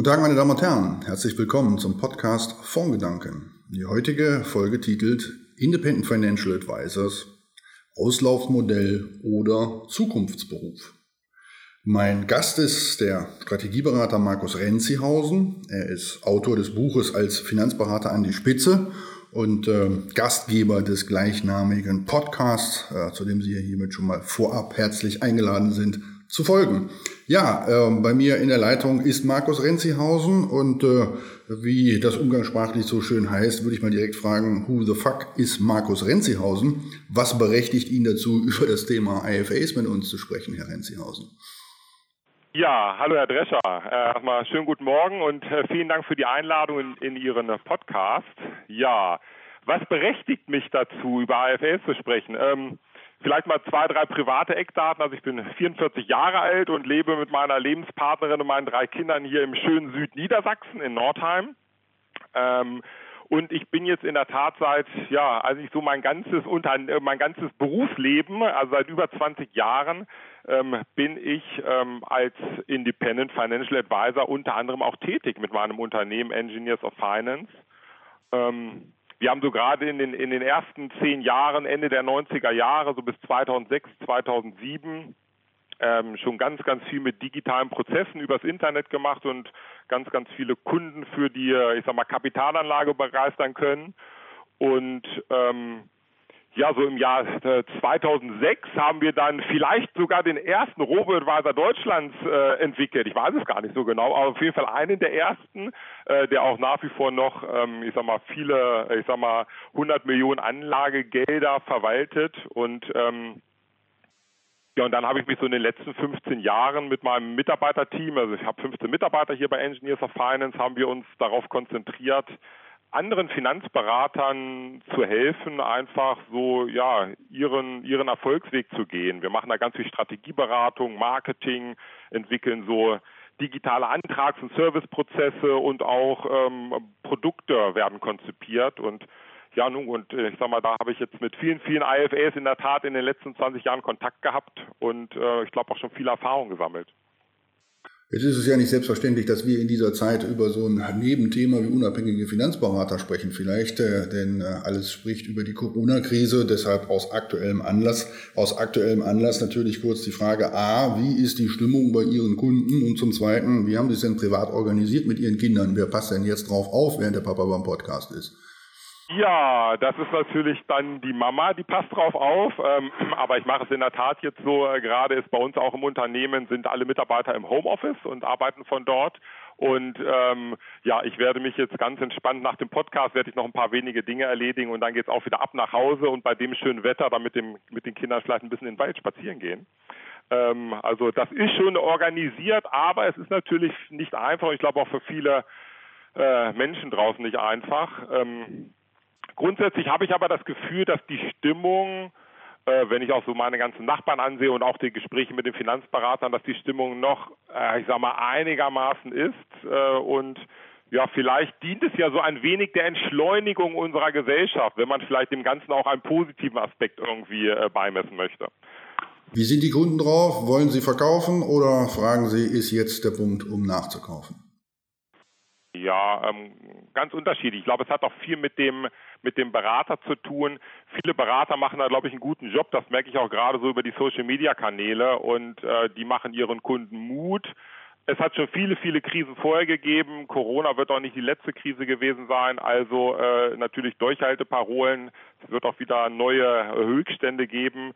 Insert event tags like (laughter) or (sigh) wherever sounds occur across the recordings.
Guten Tag, meine Damen und Herren. Herzlich willkommen zum Podcast Fondgedanken. Die heutige Folge titelt Independent Financial Advisors, Auslaufmodell oder Zukunftsberuf. Mein Gast ist der Strategieberater Markus Renzihausen. Er ist Autor des Buches als Finanzberater an die Spitze und äh, Gastgeber des gleichnamigen Podcasts, äh, zu dem Sie hiermit schon mal vorab herzlich eingeladen sind, zu folgen. Ja, äh, bei mir in der Leitung ist Markus Renzihausen und äh, wie das umgangssprachlich so schön heißt, würde ich mal direkt fragen, who the fuck ist Markus Renzihausen? Was berechtigt ihn dazu, (laughs) über das Thema IFAs mit uns zu sprechen, Herr Renzihausen? Ja, hallo Herr Drescher. Äh, erstmal schönen guten Morgen und äh, vielen Dank für die Einladung in, in Ihren Podcast. Ja, was berechtigt mich dazu, über AFLs zu sprechen? Ähm, vielleicht mal zwei, drei private Eckdaten. Also ich bin 44 Jahre alt und lebe mit meiner Lebenspartnerin und meinen drei Kindern hier im schönen Südniedersachsen in Nordheim. Ähm, und ich bin jetzt in der Tat seit, ja, also ich so mein ganzes Unter mein ganzes Berufsleben, also seit über 20 Jahren, ähm, bin ich ähm, als Independent Financial Advisor unter anderem auch tätig mit meinem Unternehmen Engineers of Finance. Ähm, wir haben so gerade in den, in den ersten zehn Jahren, Ende der 90er Jahre, so bis 2006, 2007, ähm, schon ganz, ganz viel mit digitalen Prozessen übers Internet gemacht und ganz, ganz viele Kunden für die, ich sag mal, Kapitalanlage begeistern können. Und ähm, ja, so im Jahr 2006 äh, haben wir dann vielleicht sogar den ersten Robo-Advisor Deutschlands äh, entwickelt. Ich weiß es gar nicht so genau, aber auf jeden Fall einen der ersten, äh, der auch nach wie vor noch, ähm, ich sag mal, viele, ich sag mal, 100 Millionen Anlagegelder verwaltet und ähm, ja, und dann habe ich mich so in den letzten 15 Jahren mit meinem Mitarbeiterteam, also ich habe 15 Mitarbeiter hier bei Engineers of Finance, haben wir uns darauf konzentriert, anderen Finanzberatern zu helfen, einfach so ja ihren ihren Erfolgsweg zu gehen. Wir machen da ganz viel Strategieberatung, Marketing, entwickeln so digitale Antrags- und Serviceprozesse und auch ähm, Produkte werden konzipiert und ja, nun, und äh, ich sag mal, da habe ich jetzt mit vielen, vielen IFAs in der Tat in den letzten 20 Jahren Kontakt gehabt und äh, ich glaube auch schon viel Erfahrung gesammelt. Jetzt ist es ja nicht selbstverständlich, dass wir in dieser Zeit über so ein Nebenthema wie unabhängige Finanzberater sprechen. Vielleicht, äh, denn äh, alles spricht über die Corona-Krise, deshalb aus aktuellem Anlass. Aus aktuellem Anlass natürlich kurz die Frage, a, wie ist die Stimmung bei Ihren Kunden? Und zum Zweiten, wie haben Sie es denn privat organisiert mit Ihren Kindern? Wer passt denn jetzt drauf auf, während der Papa beim Podcast ist? Ja, das ist natürlich dann die Mama, die passt drauf auf. Ähm, (clears throat) aber ich mache es in der Tat jetzt so. Äh, gerade ist bei uns auch im Unternehmen sind alle Mitarbeiter im Homeoffice und arbeiten von dort. Und ähm, ja, ich werde mich jetzt ganz entspannt nach dem Podcast werde ich noch ein paar wenige Dinge erledigen und dann geht's auch wieder ab nach Hause und bei dem schönen Wetter dann mit dem mit den Kindern vielleicht ein bisschen in den Wald spazieren gehen. Ähm, also das ist schon organisiert, aber es ist natürlich nicht einfach. Ich glaube auch für viele äh, Menschen draußen nicht einfach. Ähm, Grundsätzlich habe ich aber das Gefühl, dass die Stimmung, äh, wenn ich auch so meine ganzen Nachbarn ansehe und auch die Gespräche mit den Finanzberatern, dass die Stimmung noch, äh, ich sag mal, einigermaßen ist äh, und ja, vielleicht dient es ja so ein wenig der Entschleunigung unserer Gesellschaft, wenn man vielleicht dem Ganzen auch einen positiven Aspekt irgendwie äh, beimessen möchte. Wie sind die Kunden drauf? Wollen sie verkaufen oder fragen sie, ist jetzt der Punkt, um nachzukaufen? Ja, ähm, ganz unterschiedlich. Ich glaube, es hat auch viel mit dem mit dem Berater zu tun. Viele Berater machen da, glaube ich, einen guten Job. Das merke ich auch gerade so über die Social-Media-Kanäle und äh, die machen ihren Kunden Mut. Es hat schon viele, viele Krisen vorher gegeben. Corona wird auch nicht die letzte Krise gewesen sein. Also äh, natürlich Durchhalteparolen. Es wird auch wieder neue Höchststände geben.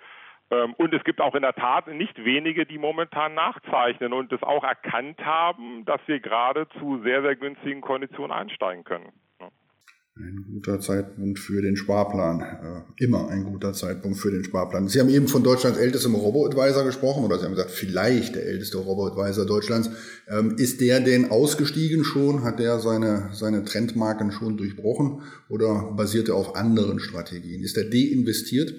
Ähm, und es gibt auch in der Tat nicht wenige, die momentan nachzeichnen und es auch erkannt haben, dass wir gerade zu sehr, sehr günstigen Konditionen einsteigen können. Ein guter Zeitpunkt für den Sparplan. Äh, immer ein guter Zeitpunkt für den Sparplan. Sie haben eben von Deutschlands ältestem Robo-Advisor gesprochen, oder Sie haben gesagt, vielleicht der älteste Robo-Advisor Deutschlands. Ähm, ist der denn ausgestiegen schon? Hat der seine, seine Trendmarken schon durchbrochen? Oder basiert er auf anderen Strategien? Ist er deinvestiert?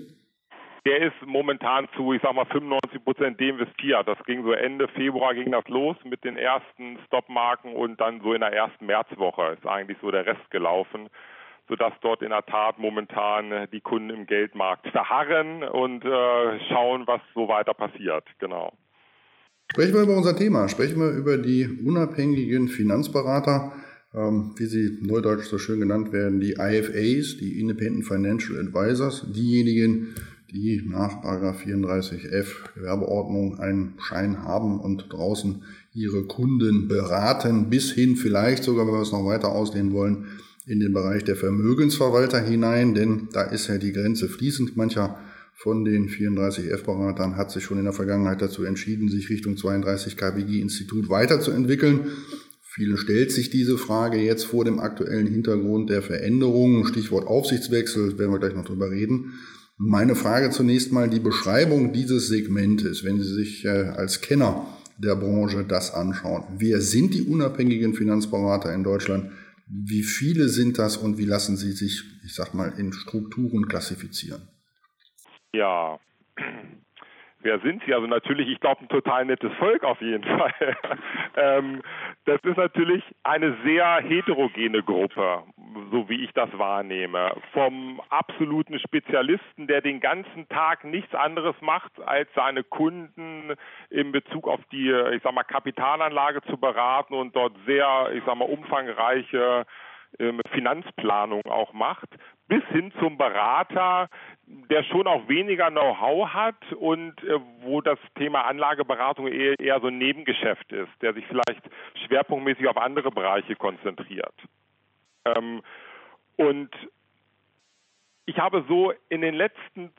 Der ist momentan zu, ich sag mal, 95 Prozent deinvestiert. Das ging so Ende Februar ging das los mit den ersten Stopmarken und dann so in der ersten Märzwoche ist eigentlich so der Rest gelaufen sodass dort in der Tat momentan äh, die Kunden im Geldmarkt verharren und äh, schauen, was so weiter passiert. Genau. Sprechen wir über unser Thema. Sprechen wir über die unabhängigen Finanzberater, ähm, wie sie neudeutsch so schön genannt werden, die IFAs, die Independent Financial Advisors, diejenigen, die nach 34f Gewerbeordnung einen Schein haben und draußen ihre Kunden beraten, bis hin vielleicht sogar, wenn wir es noch weiter ausdehnen wollen, in den Bereich der Vermögensverwalter hinein, denn da ist ja die Grenze fließend. Mancher von den 34F-Beratern hat sich schon in der Vergangenheit dazu entschieden, sich Richtung 32 KWG-Institut weiterzuentwickeln. Vielen stellt sich diese Frage jetzt vor dem aktuellen Hintergrund der Veränderungen, Stichwort Aufsichtswechsel, werden wir gleich noch drüber reden. Meine Frage zunächst mal die Beschreibung dieses Segmentes, wenn Sie sich äh, als Kenner der Branche das anschauen. Wer sind die unabhängigen Finanzberater in Deutschland? Wie viele sind das und wie lassen sie sich, ich sag mal, in Strukturen klassifizieren? Ja, wer sind sie? Also natürlich, ich glaube, ein total nettes Volk auf jeden (laughs) Fall. ähm, das ist natürlich eine sehr heterogene Gruppe, so wie ich das wahrnehme. Vom absoluten Spezialisten, der den ganzen Tag nichts anderes macht, als seine Kunden in Bezug auf die, ich sag mal, Kapitalanlage zu beraten und dort sehr, ich sag mal, umfangreiche Finanzplanung auch macht, bis hin zum Berater, der schon auch weniger Know-how hat und äh, wo das Thema Anlageberatung eher, eher so ein Nebengeschäft ist, der sich vielleicht schwerpunktmäßig auf andere Bereiche konzentriert. Ähm, und ich habe so in den letzten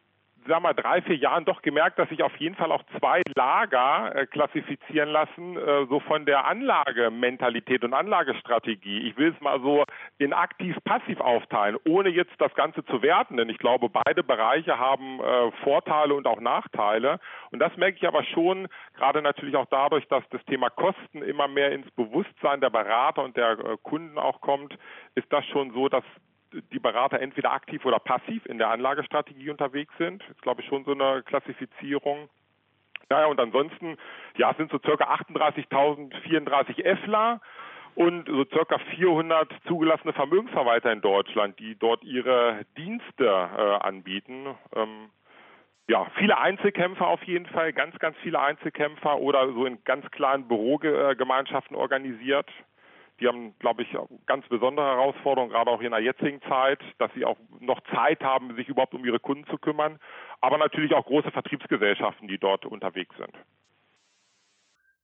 sag mal, drei, vier Jahren doch gemerkt, dass sich auf jeden Fall auch zwei Lager äh, klassifizieren lassen, äh, so von der Anlagementalität und Anlagestrategie. Ich will es mal so in aktiv-passiv aufteilen, ohne jetzt das Ganze zu werten, denn ich glaube, beide Bereiche haben äh, Vorteile und auch Nachteile. Und das merke ich aber schon, gerade natürlich auch dadurch, dass das Thema Kosten immer mehr ins Bewusstsein der Berater und der äh, Kunden auch kommt, ist das schon so, dass die Berater entweder aktiv oder passiv in der Anlagestrategie unterwegs sind. Das ist, glaube ich, schon so eine Klassifizierung. Naja, und ansonsten, ja, sind so circa 38.034 EFLA und so circa 400 zugelassene Vermögensverwalter in Deutschland, die dort ihre Dienste äh, anbieten. Ähm, ja, viele Einzelkämpfer auf jeden Fall, ganz, ganz viele Einzelkämpfer oder so in ganz kleinen Bürogemeinschaften organisiert. Die haben, glaube ich, ganz besondere Herausforderungen, gerade auch in der jetzigen Zeit, dass sie auch noch Zeit haben, sich überhaupt um ihre Kunden zu kümmern. Aber natürlich auch große Vertriebsgesellschaften, die dort unterwegs sind.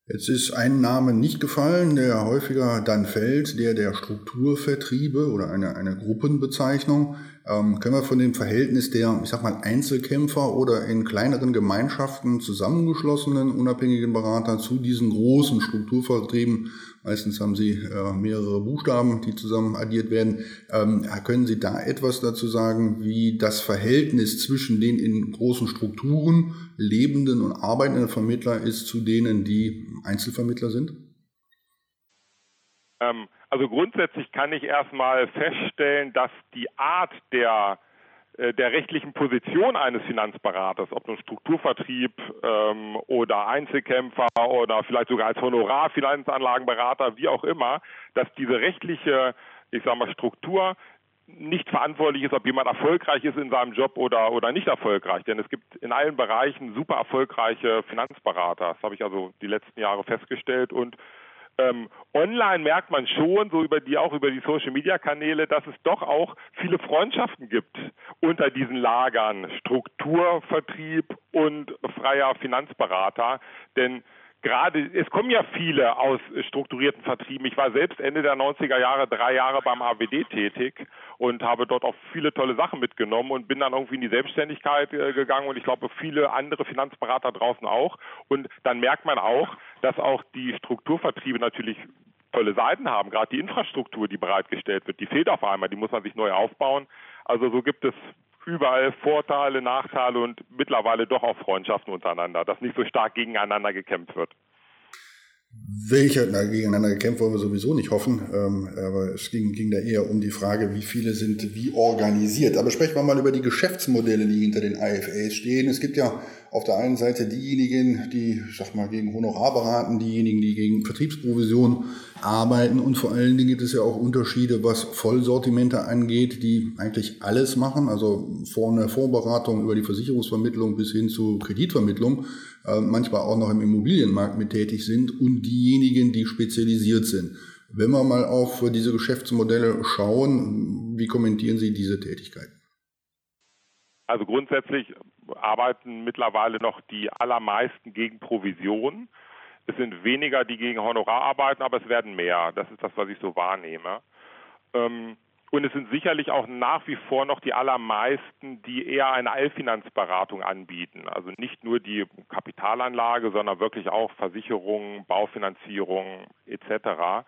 Jetzt ist ein Name nicht gefallen, der häufiger dann fällt, der der Strukturvertriebe oder eine, eine Gruppenbezeichnung. Ähm, können wir von dem Verhältnis der, ich sag mal, Einzelkämpfer oder in kleineren Gemeinschaften zusammengeschlossenen unabhängigen Berater zu diesen großen Strukturvertrieben Meistens haben Sie äh, mehrere Buchstaben, die zusammen addiert werden. Ähm, können Sie da etwas dazu sagen, wie das Verhältnis zwischen den in großen Strukturen lebenden und arbeitenden Vermittler ist zu denen, die Einzelvermittler sind? Ähm, also grundsätzlich kann ich erstmal feststellen, dass die Art der der rechtlichen Position eines Finanzberaters, ob nun Strukturvertrieb ähm, oder Einzelkämpfer oder vielleicht sogar als Honorarfinanzanlagenberater, wie auch immer, dass diese rechtliche, ich sage mal, Struktur nicht verantwortlich ist, ob jemand erfolgreich ist in seinem Job oder, oder nicht erfolgreich. Denn es gibt in allen Bereichen super erfolgreiche Finanzberater. Das habe ich also die letzten Jahre festgestellt. Und ähm, online merkt man schon, so über die auch über die Social Media Kanäle, dass es doch auch viele Freundschaften gibt unter diesen Lagern Strukturvertrieb und freier Finanzberater. Denn gerade, es kommen ja viele aus strukturierten Vertrieben. Ich war selbst Ende der 90er Jahre drei Jahre beim AWD tätig und habe dort auch viele tolle Sachen mitgenommen und bin dann irgendwie in die Selbstständigkeit äh, gegangen und ich glaube viele andere Finanzberater draußen auch. Und dann merkt man auch, dass auch die Strukturvertriebe natürlich tolle Seiten haben. Gerade die Infrastruktur, die bereitgestellt wird, die fehlt auf einmal, die muss man sich neu aufbauen. Also so gibt es überall Vorteile, Nachteile und mittlerweile doch auch Freundschaften untereinander, dass nicht so stark gegeneinander gekämpft wird. Welche, na, gegeneinander gekämpft wollen wir sowieso nicht hoffen, ähm, aber es ging, ging da eher um die Frage, wie viele sind wie organisiert. Aber sprechen wir mal über die Geschäftsmodelle, die hinter den IFAs stehen. Es gibt ja auf der einen Seite diejenigen, die, ich sag mal, gegen Honorar beraten, diejenigen, die gegen Vertriebsprovision arbeiten und vor allen Dingen gibt es ja auch Unterschiede, was Vollsortimente angeht, die eigentlich alles machen, also von der Vorberatung über die Versicherungsvermittlung bis hin zu Kreditvermittlung, äh, manchmal auch noch im Immobilienmarkt mit tätig sind und diejenigen, die spezialisiert sind. Wenn wir mal auf diese Geschäftsmodelle schauen, wie kommentieren Sie diese Tätigkeiten? Also grundsätzlich arbeiten mittlerweile noch die allermeisten gegen Provision. Es sind weniger, die gegen Honorar arbeiten, aber es werden mehr. Das ist das, was ich so wahrnehme. Ähm, und es sind sicherlich auch nach wie vor noch die allermeisten, die eher eine Allfinanzberatung anbieten. Also nicht nur die Kapitalanlage, sondern wirklich auch Versicherungen, Baufinanzierung etc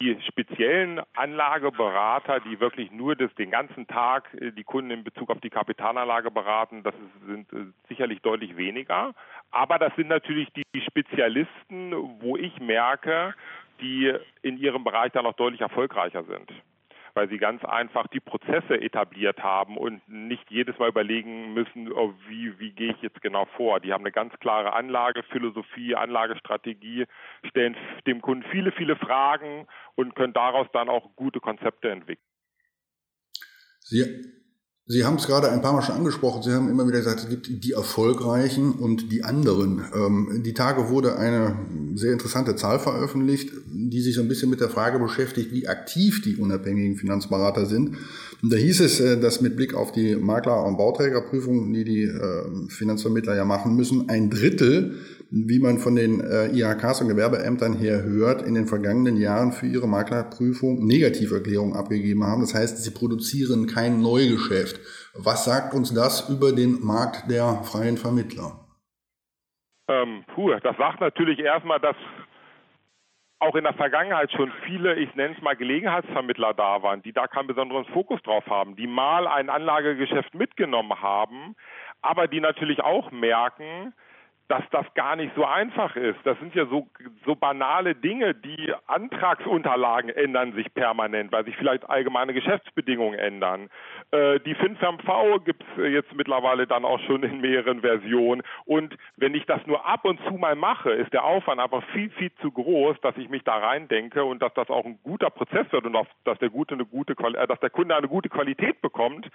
die speziellen Anlageberater, die wirklich nur das, den ganzen Tag äh, die Kunden in Bezug auf die Kapitalanlage beraten, das sind äh, sicherlich deutlich weniger. Aber das sind natürlich die, Spezialisten, wo ich merke, die in ihrem Bereich dann noch deutlich erfolgreicher sind weil sie ganz einfach die Prozesse etabliert haben und nicht jedes Mal überlegen müssen, oh, wie, wie gehe ich jetzt genau vor. Die haben eine ganz klare Anlagephilosophie, Anlagestrategie, stellen dem Kunden viele, viele Fragen und können daraus dann auch gute Konzepte entwickeln. Sie Sie haben es gerade ein paar Mal schon angesprochen. Sie haben immer wieder gesagt, es gibt die Erfolgreichen und die anderen. Ähm, die Tage wurde eine sehr interessante Zahl veröffentlicht, die sich so ein bisschen mit der Frage beschäftigt, wie aktiv die unabhängigen Finanzberater sind. Und da hieß es, äh, dass mit Blick auf die Makler- und Bauträgerprüfungen, die die äh, Finanzvermittler ja machen müssen, ein Drittel wie man von den äh, IHKs und Gewerbeämtern her hört, in den vergangenen Jahren für ihre Maklerprüfung Negativerklärungen abgegeben haben. Das heißt, sie produzieren kein Neugeschäft. Was sagt uns das über den Markt der freien Vermittler? Ähm, puh, das sagt natürlich erstmal, dass auch in der Vergangenheit schon viele, ich nenne es mal Gelegenheitsvermittler da waren, die da keinen besonderen Fokus drauf haben, die mal ein Anlagegeschäft mitgenommen haben, aber die natürlich auch merken, dass das gar nicht so einfach ist. Das sind ja so, so banale Dinge. Die Antragsunterlagen ändern sich permanent, weil sich vielleicht allgemeine Geschäftsbedingungen ändern. Äh, die FinFMV gibt es jetzt mittlerweile dann auch schon in mehreren Versionen. Und wenn ich das nur ab und zu mal mache, ist der Aufwand einfach viel, viel zu groß, dass ich mich da reindenke und dass das auch ein guter Prozess wird und auch, dass der, gute, eine gute, äh, dass der Kunde eine gute Qualität bekommt.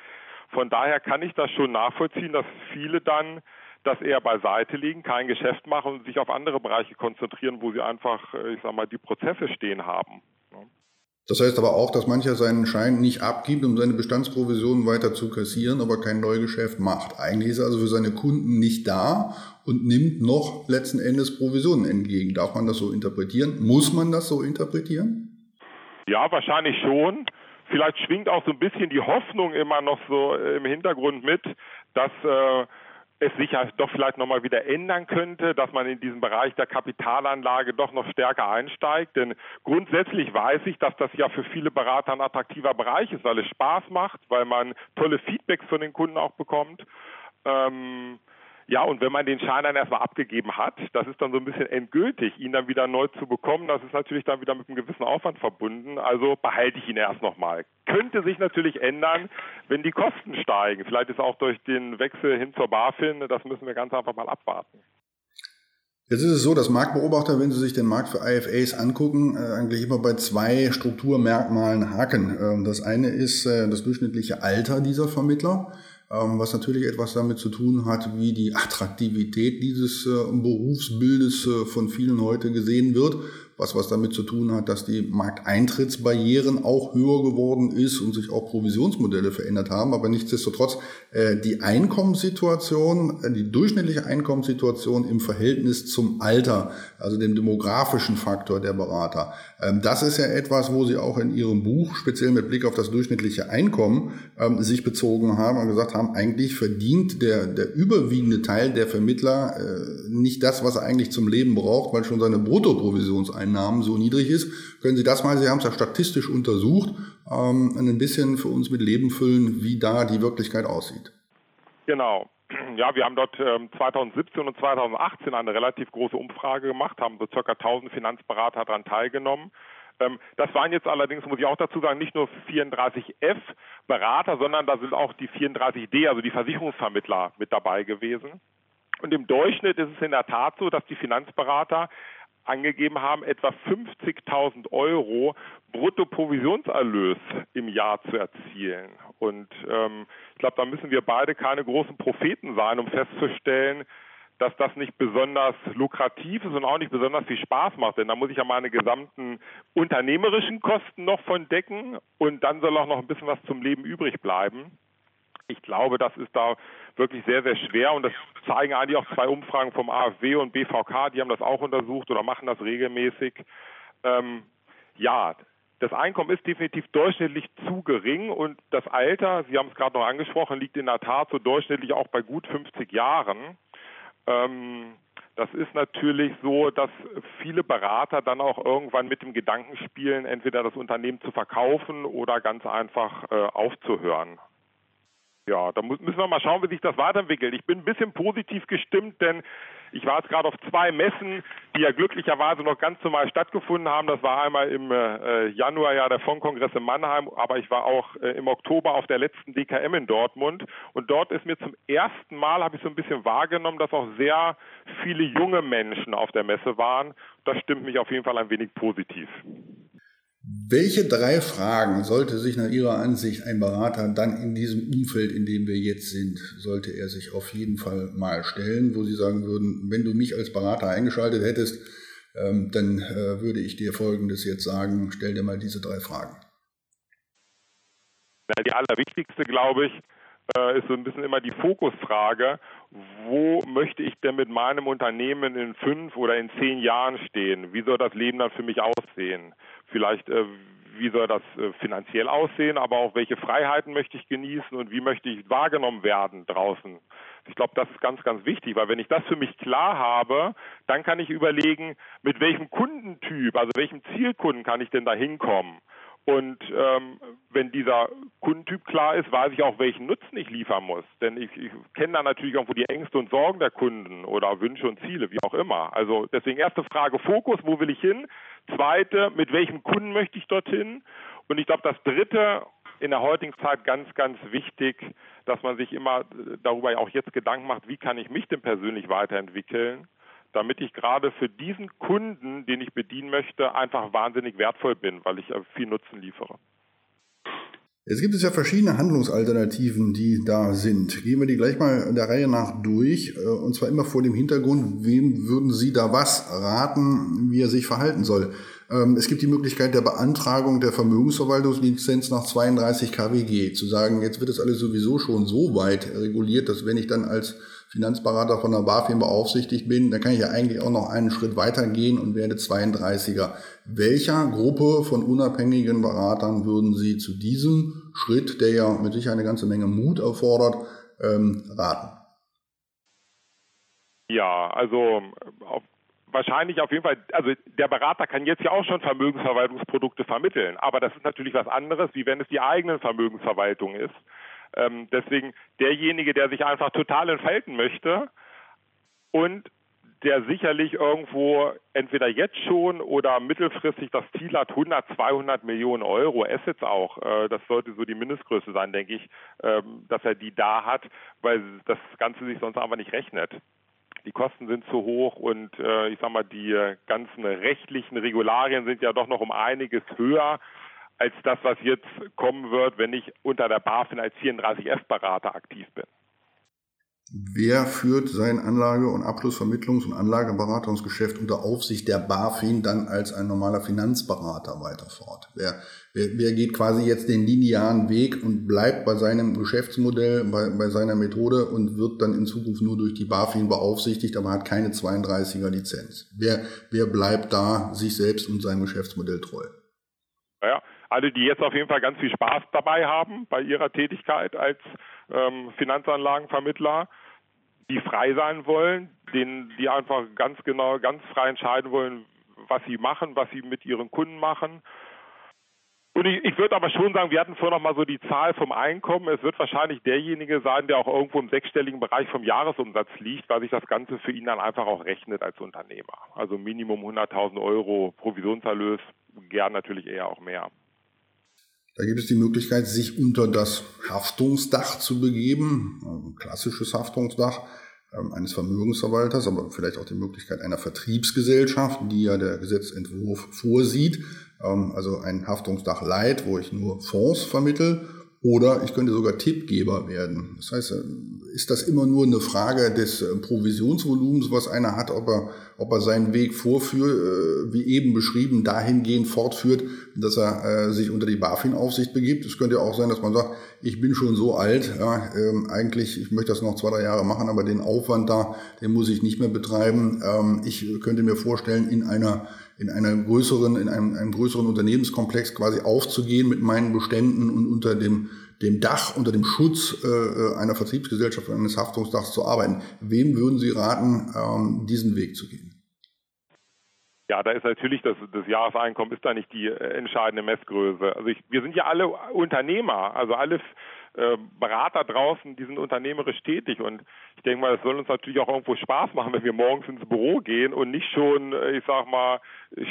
Von daher kann ich das schon nachvollziehen, dass viele dann das eher beiseite legen, kein Geschäft machen und sich auf andere Bereiche konzentrieren, wo sie einfach, äh, ich sag mal, die Prozesse stehen haben. Das heißt aber auch, dass mancher seinen Schein nicht abgibt, um seine Bestandsprovisionen weiter zu kassieren, aber kein Neugeschäft macht. Eigentlich ist er also für seine Kunden nicht da und nimmt noch letzten Endes Provisionen entgegen. Darf man das so interpretieren? Muss man das so interpretieren? Ja, wahrscheinlich schon. Vielleicht schwingt auch so ein bisschen die Hoffnung immer noch so im Hintergrund mit, dass äh, es sich ja doch vielleicht nochmal wieder ändern könnte, dass man in diesem Bereich der Kapitalanlage doch noch stärker einsteigt. Denn grundsätzlich weiß ich, dass das ja für viele Berater ein attraktiver Bereich ist, weil es Spaß macht, weil man tolle Feedbacks von den Kunden auch bekommt. Ähm, ja, und wenn man den Schein dann erstmal abgegeben hat, das ist dann so ein bisschen endgültig, ihn dann wieder neu zu bekommen, das ist natürlich dann wieder mit einem gewissen Aufwand verbunden. Also behalte ich ihn erst nochmal. Könnte sich natürlich ändern, wenn die Kosten steigen. Vielleicht ist auch durch den Wechsel hin zur BaFin, das müssen wir ganz einfach mal abwarten. Jetzt ist es so, dass Marktbeobachter, wenn sie sich den Markt für IFAs angucken, äh, eigentlich immer bei zwei Strukturmerkmalen haken. Ähm, das eine ist äh, das durchschnittliche Alter dieser Vermittler. Ähm, was natürlich etwas damit zu tun hat, wie die Attraktivität dieses äh, Berufsbildes äh, von vielen heute gesehen wird was was damit zu tun hat, dass die Markteintrittsbarrieren auch höher geworden ist und sich auch Provisionsmodelle verändert haben. Aber nichtsdestotrotz äh, die Einkommenssituation, äh, die durchschnittliche Einkommenssituation im Verhältnis zum Alter, also dem demografischen Faktor der Berater, ähm, das ist ja etwas, wo Sie auch in Ihrem Buch speziell mit Blick auf das durchschnittliche Einkommen ähm, sich bezogen haben und gesagt haben, eigentlich verdient der, der überwiegende Teil der Vermittler äh, nicht das, was er eigentlich zum Leben braucht, weil schon seine Bruttoprovisionseinnahmen Einnahmen so niedrig ist. Können Sie das mal, Sie haben es ja statistisch untersucht, ähm, ein bisschen für uns mit Leben füllen, wie da die Wirklichkeit aussieht? Genau. Ja, wir haben dort ähm, 2017 und 2018 eine relativ große Umfrage gemacht, haben so circa 1000 Finanzberater daran teilgenommen Ähm, das waren jetzt allerdings, muss ich auch dazu sagen, nicht nur 34F Berater, sondern da sind auch die 34D, also die Versicherungsvermittler mit dabei gewesen. Und im Durchschnitt ist es in der Tat so, dass die Finanzberater angegeben haben, etwa 50.000 Euro Bruttoprovisionserlös im Jahr zu erzielen. Und ähm, ich glaube, da müssen wir beide keine großen Propheten sein, um festzustellen, dass das nicht besonders lukrativ ist und auch nicht besonders viel Spaß macht. Denn da muss ich ja meine gesamten unternehmerischen Kosten noch von decken und dann soll auch noch ein bisschen was zum Leben übrig bleiben. Ich glaube, das ist da wirklich sehr, sehr schwer und das zeigen eigentlich auch zwei Umfragen vom AfW und BVK, die haben das auch untersucht oder machen das regelmäßig. Ähm, ja, das Einkommen ist definitiv durchschnittlich zu gering und das Alter, Sie haben es gerade noch angesprochen, liegt in der Tat so durchschnittlich auch bei gut 50 Jahren. Ähm, das ist natürlich so, dass viele Berater dann auch irgendwann mit dem Gedanken spielen, entweder das Unternehmen zu verkaufen oder ganz einfach äh, aufzuhören. Ja, da müssen wir mal schauen, wie sich das weiterentwickelt. Ich bin ein bisschen positiv gestimmt, denn ich war jetzt gerade auf zwei Messen, die ja glücklicherweise noch ganz normal stattgefunden haben. Das war einmal im äh, Januar ja der Fondkongress in Mannheim, aber ich war auch äh, im Oktober auf der letzten DKM in Dortmund. Und dort ist mir zum ersten Mal, habe ich so ein bisschen wahrgenommen, dass auch sehr viele junge Menschen auf der Messe waren. Das stimmt mich auf jeden Fall ein wenig positiv. Welche drei Fragen sollte sich nach Ihrer Ansicht ein Berater dann in diesem Umfeld, in dem wir jetzt sind, sollte er sich auf jeden Fall mal stellen, wo Sie sagen würden, wenn du mich als Berater eingeschaltet hättest, ähm, dann äh, würde ich dir Folgendes jetzt sagen, stell dir mal diese drei Fragen. Die allerwichtigste, glaube ich, äh, ist so ein bisschen immer die Fokusfrage, wo möchte ich denn mit meinem Unternehmen in fünf oder in zehn Jahren stehen? Wie soll das Leben dann für mich aussehen? Vielleicht, äh, wie soll das äh, finanziell aussehen, aber auch welche Freiheiten möchte ich genießen und wie möchte ich wahrgenommen werden draußen? Ich glaube, das ist ganz, ganz wichtig, weil wenn ich das für mich klar habe, dann kann ich überlegen, mit welchem Kundentyp, also welchem Zielkunden kann ich denn da hinkommen? Und ähm, wenn dieser Kundentyp klar ist, weiß ich auch, welchen Nutzen ich liefern muss. Denn ich, ich kenne dann natürlich irgendwo die Ängste und Sorgen der Kunden oder Wünsche und Ziele, wie auch immer. Also deswegen erste Frage Fokus, wo will ich hin? Zweite, mit welchem Kunden möchte ich dorthin? Und ich glaube, das dritte, in der heutigen Zeit ganz, ganz wichtig, dass man sich immer darüber auch jetzt Gedanken macht, wie kann ich mich denn persönlich weiterentwickeln? Damit ich gerade für diesen Kunden, den ich bedienen möchte, einfach wahnsinnig wertvoll bin, weil ich viel Nutzen liefere. Jetzt gibt es ja verschiedene Handlungsalternativen, die da sind. Gehen wir die gleich mal der Reihe nach durch. Äh, und zwar immer vor dem Hintergrund, wem würden Sie da was raten, wie er sich verhalten soll? Ähm, es gibt die Möglichkeit der Beantragung der Vermögensverwaltungslizenz nach 32 KWG. Zu sagen, jetzt wird das alles sowieso schon so weit reguliert, dass wenn ich dann als Finanzberater von der BaFin beaufsichtigt bin, dann kann ich ja eigentlich auch noch einen Schritt weiter gehen und werde 32er. Welcher Gruppe von unabhängigen Beratern würden Sie zu diesem Schritt, der ja mit Sicherheit eine ganze Menge Mut erfordert, ähm, raten? Ja, also auf, wahrscheinlich auf jeden Fall, also der Berater kann jetzt ja auch schon Vermögensverwaltungsprodukte vermitteln, aber das ist natürlich was anderes, wie wenn es die eigene Vermögensverwaltung ist. Ähm, deswegen derjenige, der sich einfach total entfalten möchte und der sicherlich irgendwo entweder jetzt schon oder mittelfristig das Ziel hat, 100, 200 Millionen Euro Assets auch. Äh, das sollte so die Mindestgröße sein, denke ich, ähm, dass er die da hat, weil das Ganze sich sonst einfach nicht rechnet. Die Kosten sind zu hoch und äh, ich sag mal, die ganzen rechtlichen Regularien sind ja doch noch um einiges höher als das, was jetzt kommen wird, wenn ich unter der BaFin als 34F-Berater aktiv bin. Wer führt sein Anlage- und Abschlussvermittlungs- und Anlageberatungsgeschäft unter Aufsicht der BaFin dann als ein normaler Finanzberater weiter fort? Wer, wer, wer geht quasi jetzt den linearen Weg und bleibt bei seinem Geschäftsmodell, bei, bei seiner Methode und wird dann in Zukunft nur durch die BaFin beaufsichtigt, aber hat keine 32er Lizenz? Wer, wer bleibt da sich selbst und seinem Geschäftsmodell treu? Naja, alle, die jetzt auf jeden Fall ganz viel Spaß dabei haben bei ihrer Tätigkeit als ähm, Finanzanlagenvermittler, die frei sein wollen, denen, die einfach ganz genau, ganz frei entscheiden wollen, was sie machen, was sie mit ihren Kunden machen. Und ich, ich würde aber schon sagen, wir hatten vorhin noch mal so die Zahl vom Einkommen. Es wird wahrscheinlich derjenige sein, der auch irgendwo im sechsstelligen Bereich vom Jahresumsatz liegt, weil sich das Ganze für ihn dann einfach auch rechnet als Unternehmer. Also Minimum 100.000 Euro Provisionserlös gern natürlich eher auch mehr. Da gibt es die Möglichkeit, sich unter das Haftungsdach zu begeben, ein klassisches Haftungsdach ähm, eines Vermögensverwalters, aber vielleicht auch die Möglichkeit einer Vertriebsgesellschaft, die ja der Gesetzentwurf vorsieht. Ähm, also ein Haftungsdach Light, wo ich nur Fonds vermittel oder ich könnte sogar Tippgeber werden. Das heißt, äh, ist das immer nur eine Frage des äh, Provisionsvolumens, was einer hat, ob er, ob er seinen Weg vorführt, äh, wie eben beschrieben, dahingehend fortführt, dass er sich unter die BaFin-Aufsicht begibt. Es könnte ja auch sein, dass man sagt, ich bin schon so alt, ja, ähm, eigentlich, ich möchte das noch zwei, drei Jahre machen, aber den Aufwand da, den muss ich nicht mehr betreiben. Ähm, ich könnte mir vorstellen, in einer in einer größeren, in einem, einem größeren Unternehmenskomplex quasi aufzugehen mit meinen Beständen und unter dem, dem Dach, unter dem Schutz äh, einer Vertriebsgesellschaft, eines Haftungsdachs zu arbeiten. Wem würden Sie raten, ähm, diesen Weg zu gehen? Ja, da ist natürlich das, das Jahreseinkommen ist da nicht die äh, entscheidende Messgröße. Also ich, wir sind ja alle Unternehmer, also alle äh, Berater draußen, die sind unternehmerisch tätig und ich denke mal, es soll uns natürlich auch irgendwo Spaß machen, wenn wir morgens ins Büro gehen und nicht schon, äh, ich sag mal,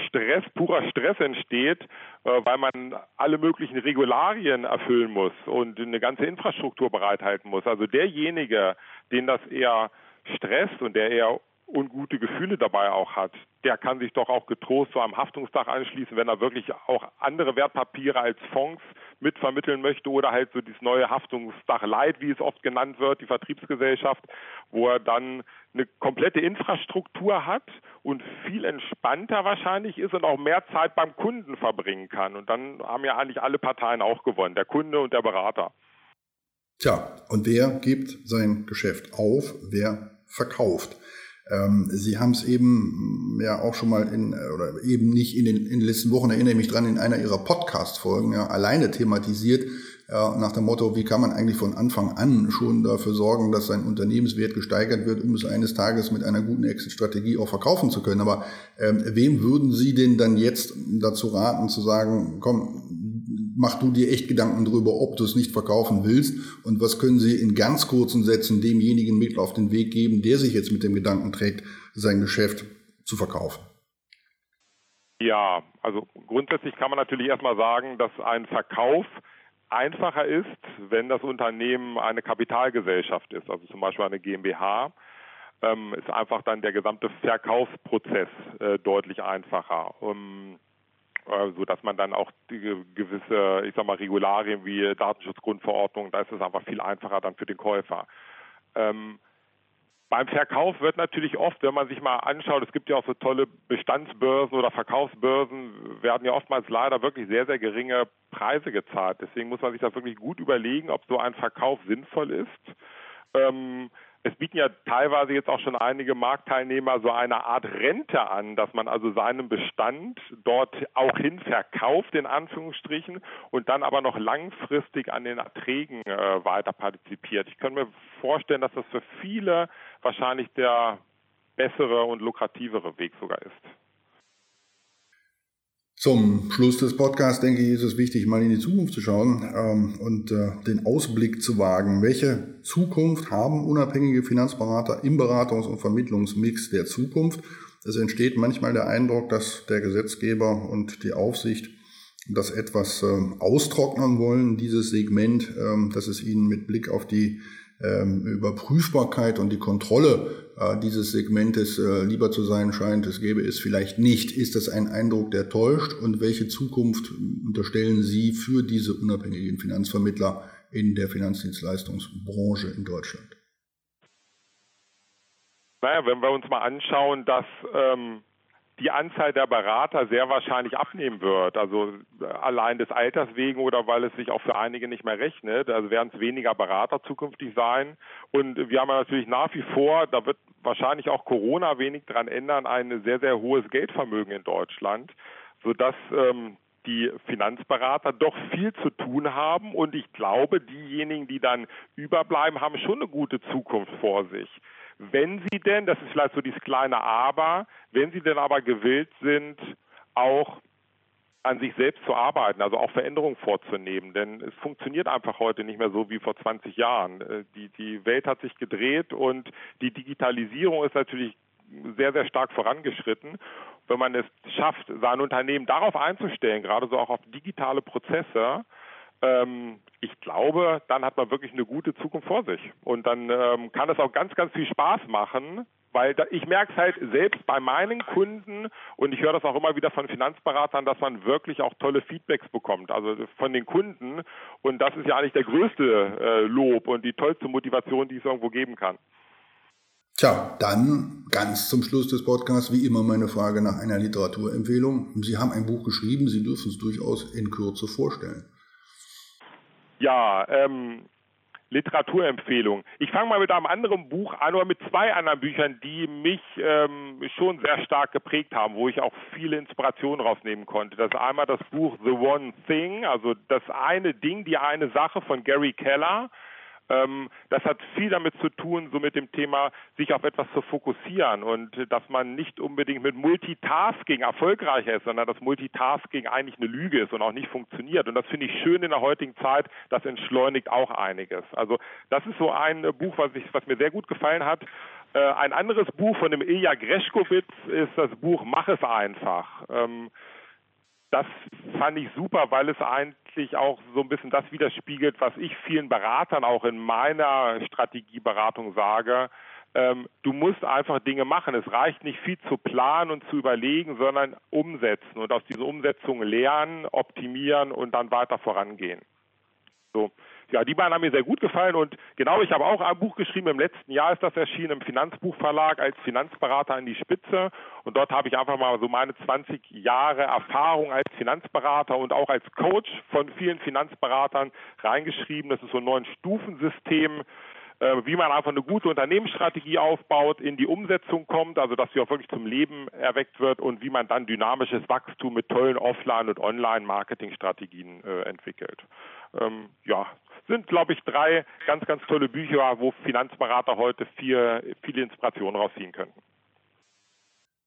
Stress, purer Stress entsteht, äh, weil man alle möglichen Regularien erfüllen muss und eine ganze Infrastruktur bereithalten muss. Also derjenige, den das eher stresst und der eher ungute Gefühle dabei auch hat, der kann sich doch auch getrost zu einem Haftungsdach anschließen, wenn er wirklich auch andere Wertpapiere als Fonds mitvermitteln möchte oder halt so dieses neue Haftungsdach Light, wie es oft genannt wird, die Vertriebsgesellschaft, wo er dann eine komplette Infrastruktur hat und viel entspannter wahrscheinlich ist und auch mehr Zeit beim Kunden verbringen kann. Und dann haben ja eigentlich alle Parteien auch gewonnen, der Kunde und der Berater. Tja, und wer gibt sein Geschäft auf? Wer verkauft? Ähm, Sie haben es eben mm, ja auch schon mal in, äh, oder eben nicht in den, in den letzten Wochen, erinnere ich mich dran, in einer Ihrer Podcast-Folgen ja, alleine thematisiert, ja, nach dem Motto, wie kann man eigentlich von Anfang an schon dafür sorgen, dass sein Unternehmenswert gesteigert wird, um es eines Tages mit einer guten Exit-Strategie auch verkaufen zu können. Aber ähm, wem würden Sie denn dann jetzt dazu raten, zu sagen, komm, mach du dir echt Gedanken darüber, ob du es nicht verkaufen willst und was können sie in ganz kurzen Sätzen demjenigen mit auf den Weg geben, der sich jetzt mit dem Gedanken trägt, sein Geschäft zu verkaufen. Ja, also grundsätzlich kann man natürlich erstmal sagen, dass ein Verkauf einfacher ist, wenn das Unternehmen eine Kapitalgesellschaft ist, also zum Beispiel eine GmbH, ähm, ist einfach dann der gesamte Verkaufsprozess äh, deutlich einfacher. Um, äh, so dass man dann auch gewisse, ich sag mal, Regularien wie Datenschutzgrundverordnung, da ist es einfach viel einfacher dann für den Käufer. Ähm, beim Verkauf wird natürlich oft, wenn man sich mal anschaut, es gibt ja auch so tolle Bestandsbörsen oder Verkaufsbörsen, werden ja oftmals leider wirklich sehr, sehr geringe Preise gezahlt. Deswegen muss man sich das wirklich gut überlegen, ob so ein Verkauf sinnvoll ist. Ähm, es bieten ja teilweise jetzt auch schon einige Marktteilnehmer so eine Art Rente an, dass man also seinen Bestand dort auch hin verkauft, in Anführungsstrichen, und dann aber noch langfristig an den Erträgen äh, weiter partizipiert. Ich kann mir vorstellen, dass das für viele wahrscheinlich der bessere und lukrativere Weg sogar ist. Zum Schluss des Podcasts, denke ich, ist es wichtig, mal in die Zukunft zu schauen ähm, und äh, den Ausblick zu wagen. Welche Zukunft haben unabhängige Finanzberater im Beratungs- und Vermittlungsmix der Zukunft? Es entsteht manchmal der Eindruck, dass der Gesetzgeber und die Aufsicht das etwas äh, austrocknen wollen, dieses Segment, äh, dass es ihnen mit Blick auf die ähm, Überprüfbarkeit und die Kontrolle äh, dieses Segmentes äh, lieber zu sein scheint, es gäbe es vielleicht nicht. Ist das ein Eindruck, der täuscht? Und welche Zukunft unterstellen Sie für diese unabhängigen Finanzvermittler in der Finanzdienstleistungsbranche in Deutschland? Naja, wenn wir uns mal anschauen, dass ähm, die Anzahl der Berater sehr wahrscheinlich abnehmen wird. Also äh, allein des Alters wegen oder weil es sich auch für einige nicht mehr rechnet. Also werden es weniger Berater zukünftig sein. Und wir haben natürlich nach wie vor, da wird wahrscheinlich auch Corona wenig dran ändern, ein sehr, sehr hohes Geldvermögen in Deutschland, sodass ähm, die Finanzberater doch viel zu tun haben. Und ich glaube, diejenigen, die dann überbleiben, haben schon eine gute Zukunft vor sich. Wenn sie denn, das ist vielleicht so dieses kleine Aber, wenn sie denn aber gewillt sind, auch an sich selbst zu arbeiten, also auch Veränderungen vorzunehmen. Denn es funktioniert einfach heute nicht mehr so wie vor 20 Jahren. Äh, die, die Welt hat sich gedreht und die Digitalisierung ist natürlich sehr, sehr stark vorangeschritten, wenn man es schafft, sein Unternehmen darauf einzustellen, gerade so auch auf digitale Prozesse, ähm, ich glaube, dann hat man wirklich eine gute Zukunft vor sich. Und dann ähm, kann es auch ganz, ganz viel Spaß machen, weil da, ich merke es halt selbst bei meinen Kunden und ich höre das auch immer wieder von Finanzberatern, dass man wirklich auch tolle Feedbacks bekommt, also von den Kunden. Und das ist ja eigentlich der größte äh, Lob und die tollste Motivation, die es irgendwo geben kann. Tja, dann ganz zum Schluss des Podcasts wie immer meine Frage nach einer Literaturempfehlung. Sie haben ein Buch geschrieben, Sie dürfen es durchaus in Kürze vorstellen. Ja, ähm, Literaturempfehlung. Ich fange mal mit einem anderen Buch an oder mit zwei anderen Büchern, die mich ähm, schon sehr stark geprägt haben, wo ich auch viele Inspirationen rausnehmen konnte. Das ist einmal das Buch The One Thing, also das eine Ding, die eine Sache von Gary Keller. Ähm, das hat viel damit zu tun, so mit dem Thema, sich auf etwas zu fokussieren und dass man nicht unbedingt mit Multitasking erfolgreicher ist, sondern dass Multitasking eigentlich eine Lüge ist und auch nicht funktioniert. Und das finde ich schön in der heutigen Zeit. Das entschleunigt auch einiges. Also das ist so ein Buch, was, ich, was mir sehr gut gefallen hat. Äh, ein anderes Buch von dem Ilja Greschkowitz ist das Buch Mach es einfach. Das fand ich super, weil es eigentlich auch so ein bisschen das widerspiegelt, was ich vielen Beratern auch in meiner Strategieberatung sage. Ähm, du musst einfach Dinge machen. Es reicht nicht viel zu planen und zu überlegen, sondern umsetzen und aus dieser Umsetzung lernen, optimieren und dann weiter vorangehen. So ja, die beiden haben mir sehr gut gefallen und genau, ich habe auch ein Buch geschrieben. Im letzten Jahr ist das erschienen im Finanzbuchverlag als Finanzberater in die Spitze und dort habe ich einfach mal so meine 20 Jahre Erfahrung als Finanzberater und auch als Coach von vielen Finanzberatern reingeschrieben. Das ist so ein neuen Stufensystem wie man einfach eine gute Unternehmensstrategie aufbaut, in die Umsetzung kommt, also dass sie auch wirklich zum Leben erweckt wird und wie man dann dynamisches Wachstum mit tollen Offline- und Online-Marketing-Strategien äh, entwickelt. Ähm, ja, sind, glaube ich, drei ganz, ganz tolle Bücher, wo Finanzberater heute viel, viele Inspirationen rausziehen könnten.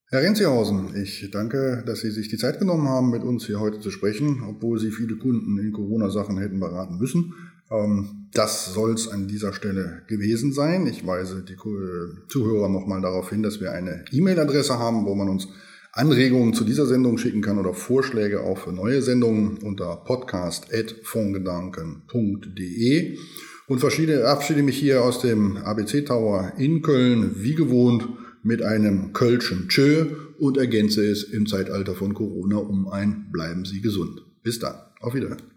Herr Renzihausen, ich danke, dass Sie sich die Zeit genommen haben, mit uns hier heute zu sprechen, obwohl Sie viele Kunden in Corona-Sachen hätten beraten müssen. Ähm, das soll es an dieser Stelle gewesen sein. Ich weise die Zuhörer nochmal darauf hin, dass wir eine E-Mail-Adresse haben, wo man uns Anregungen zu dieser Sendung schicken kann oder Vorschläge auch für neue Sendungen unter podcast.fondgedanken.de und verabschiede mich hier aus dem ABC Tower in Köln, wie gewohnt, mit einem Kölschen Tschö und ergänze es im Zeitalter von Corona um ein Bleiben Sie gesund. Bis dann. Auf Wiedersehen.